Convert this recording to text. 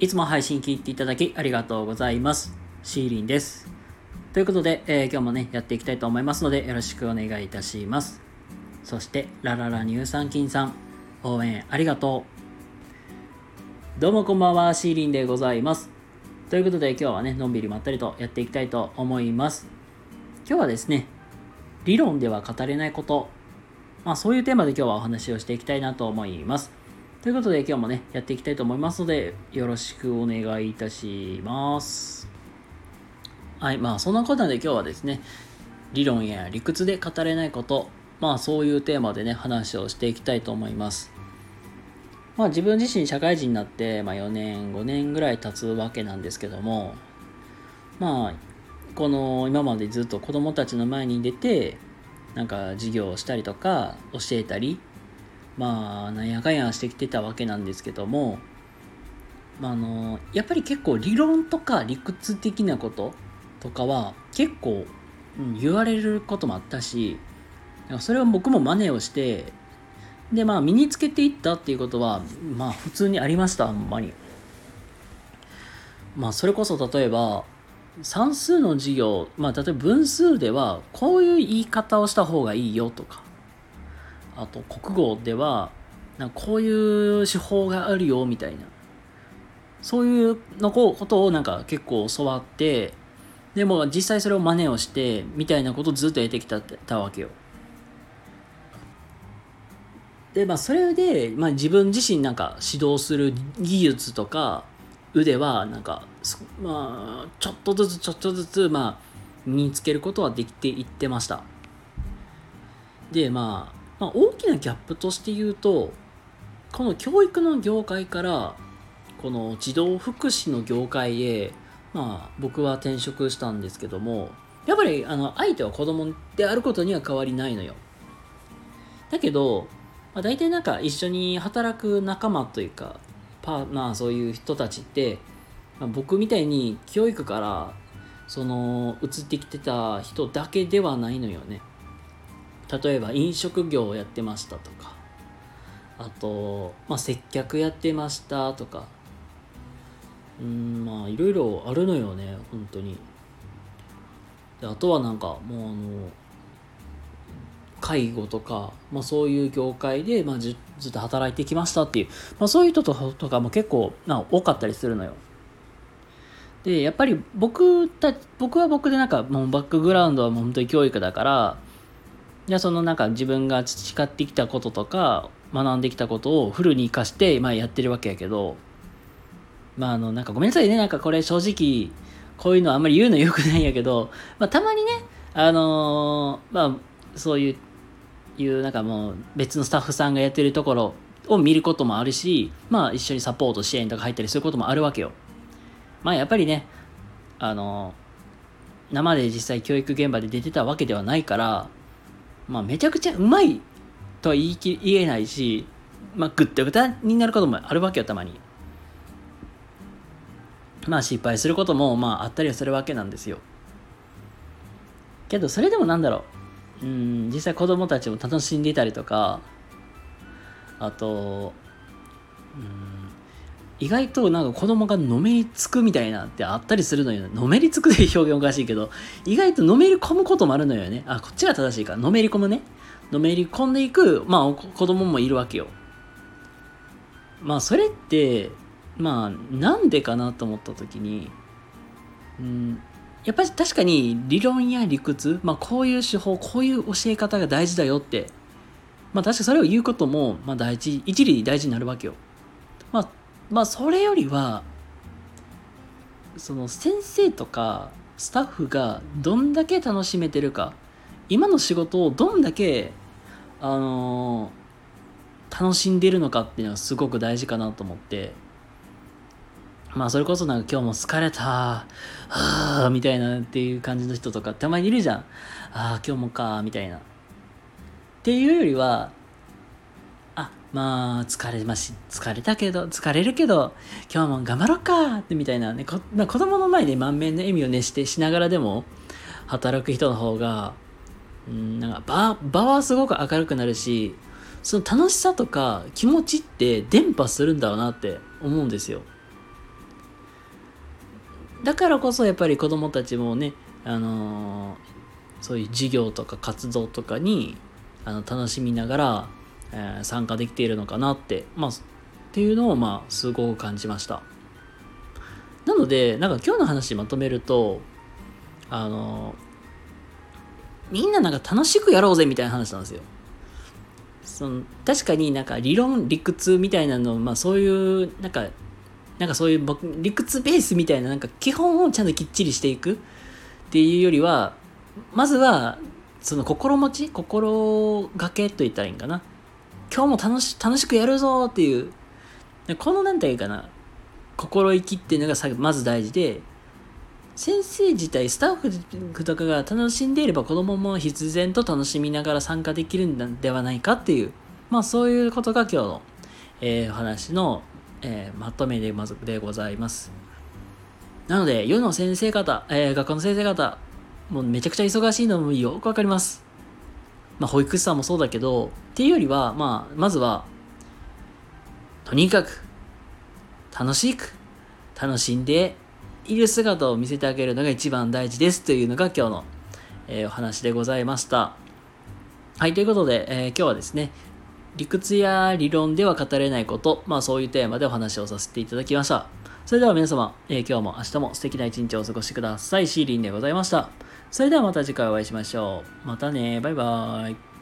いつも配信聞いていただきありがとうございます。シーリンです。ということで、えー今日もね、やっていきたいと思いますので、よろしくお願いいたします。そして、ラララ乳酸菌さん、応援ありがとう。どうもこんばんは、シーリンでございます。ということで、今日はね、のんびりまったりとやっていきたいと思います。今日はですね、理論では語れないこと、まあそういうテーマで今日はお話をしていきたいなと思います。ということで今日もね、やっていきたいと思いますので、よろしくお願いいたします。はい、まあそんなことで今日はですね、理論や理屈で語れないこと、まあそういうテーマでね、話をしていきたいと思います。まあ自分自身社会人になって、まあ4年、5年ぐらい経つわけなんですけども、まあ、この今までずっと子供たちの前に出て、なんか授業をしたりとか教えたり、まあなんやかんやしてきてたわけなんですけども、まあ、あのやっぱり結構理論とか理屈的なこととかは結構、うん言われることもあったしそれを僕も真似をしてでまあ身につけていったっていうことはまあ普通にありましたほんまに。まあそれこそ例えば算数の授業まあ例えば分数ではこういう言い方をした方がいいよとかあと国語ではなんかこういう手法があるよみたいな。そういうのこことをなんか結構教わってでも実際それを真似をしてみたいなことをずっとやってきたたわけよ。でまあそれで、まあ、自分自身なんか指導する技術とか腕はなんかまあちょっとずつちょっとずつまあ身につけることはできていってました。で、まあ、まあ大きなギャップとして言うとこの教育の業界からこの児童福祉の業界へまあ僕は転職したんですけどもやっぱりあの相手は子供であることには変わりないのよ。だけど、まあ、大体なんか一緒に働く仲間というかパーまあそういう人たちって、まあ、僕みたいに教育からその移ってきてた人だけではないのよね。例えば飲食業をやってましたとかあと、まあ、接客やってましたとかうんまあいろいろあるのよね本当に。であとはなんかもうあの介護とか、まあ、そういう業界で、まあ、ずずっと働いてきましたっていう、まあ、そういう人ととかも結構な多かったりするのよ。でやっぱり僕た僕は僕でなんかもうバックグラウンドはもう本当に教育だからじゃあそのなんか自分が培ってきたこととか学んできたことをフルに生かして、まあ、やってるわけやけどまああのなんかごめんなさいねなんかこれ正直こういうのあんまり言うのよくないんやけど、まあ、たまにねあのーまあそういういうなんかもう別のスタッフさんがやってるところを見ることもあるしまあ一緒にサポート支援とか入ったりすることもあるわけよ。まあやっぱりねあのー生で実際教育現場で出てたわけではないからまあめちゃくちゃうまいとは言い切言えないしまあぐったぐたになることもあるわけよたまに。まあ失敗することもまああったりはするわけなんですよ。けどそれでもなんだろう。うん実際子供たちも楽しんでいたりとかあとうん意外となんか子供がのめりつくみたいなってあったりするのよ。のめりつくという表現おかしいけど意外とのめり込むこともあるのよね。あこっちが正しいか。のめり込むね。のめり込んでいくまあ子供もいるわけよ。まあそれってまあなんでかなと思った時にうんやっぱり確かに理論や理屈、まあ、こういう手法こういう教え方が大事だよってまあ確かそれを言うことも、まあ、大事一理大事になるわけよ。まあまあそれよりはその先生とかスタッフがどんだけ楽しめてるか今の仕事をどんだけあのー楽しんでるのかっていうのはすごく大事かなと思ってまあそれこそなんか今日も疲れたはあみたいなっていう感じの人とかたまにいるじゃん。ああ今日もかみたいな。っていうよりはまあ疲れまし疲れたけど疲れるけど今日も頑張ろうかってみたいなねこな子供の前で満面の笑みを熱してしながらでも働く人の方がうんなんか場場はすごく明るくなるしその楽しさとか気持ちって伝播するんだろうなって思うんですよ。だからこそやっぱり子供たちもね、あのー、そういう授業とか活動とかにあの楽しみながら、えー、参加できているのかなって、まあ、っていうのをまあすごく感じました。なので、なんか今日の話まとめると、あのみんななんか楽しくやろうぜみたいな話なんですよ。その確かになんか理論理屈みたいなのまあそういうなんかなんかそういう理屈ベースみたいななんか基本をちゃんときっちりしていくっていうよりはまずはその心持ち心がけと言ったらいいんかな今日も楽し楽しくやるぞっていう。この何て言うかな。心意気っていうのがまず大事で。先生自体スタッフとかが楽しんでいれば子供も必然と楽しみながら参加できるんではないかっていう。まあそういうことが今日の、えー、お話の、えー、まとめでまずでございます。なので世の先生方、えー、学校の先生方もうめちゃくちゃ忙しいのもよくわかります。まあ保育士さんもそうだけどっていうよりはまあまずはとにかく楽しく楽しんでいる姿を見せてあげるのが一番大事ですというのが今日の、えー、お話でございました。はい、ということで、えー、今日はですね、理屈や理論では語れないこと、まあそういうテーマでお話をさせていただきました。それでは皆様、えー、今日も明日も素敵な一日をお過ごしください。シーリンでございました。それではまた次回お会いしましょう。またね、バイバーイ。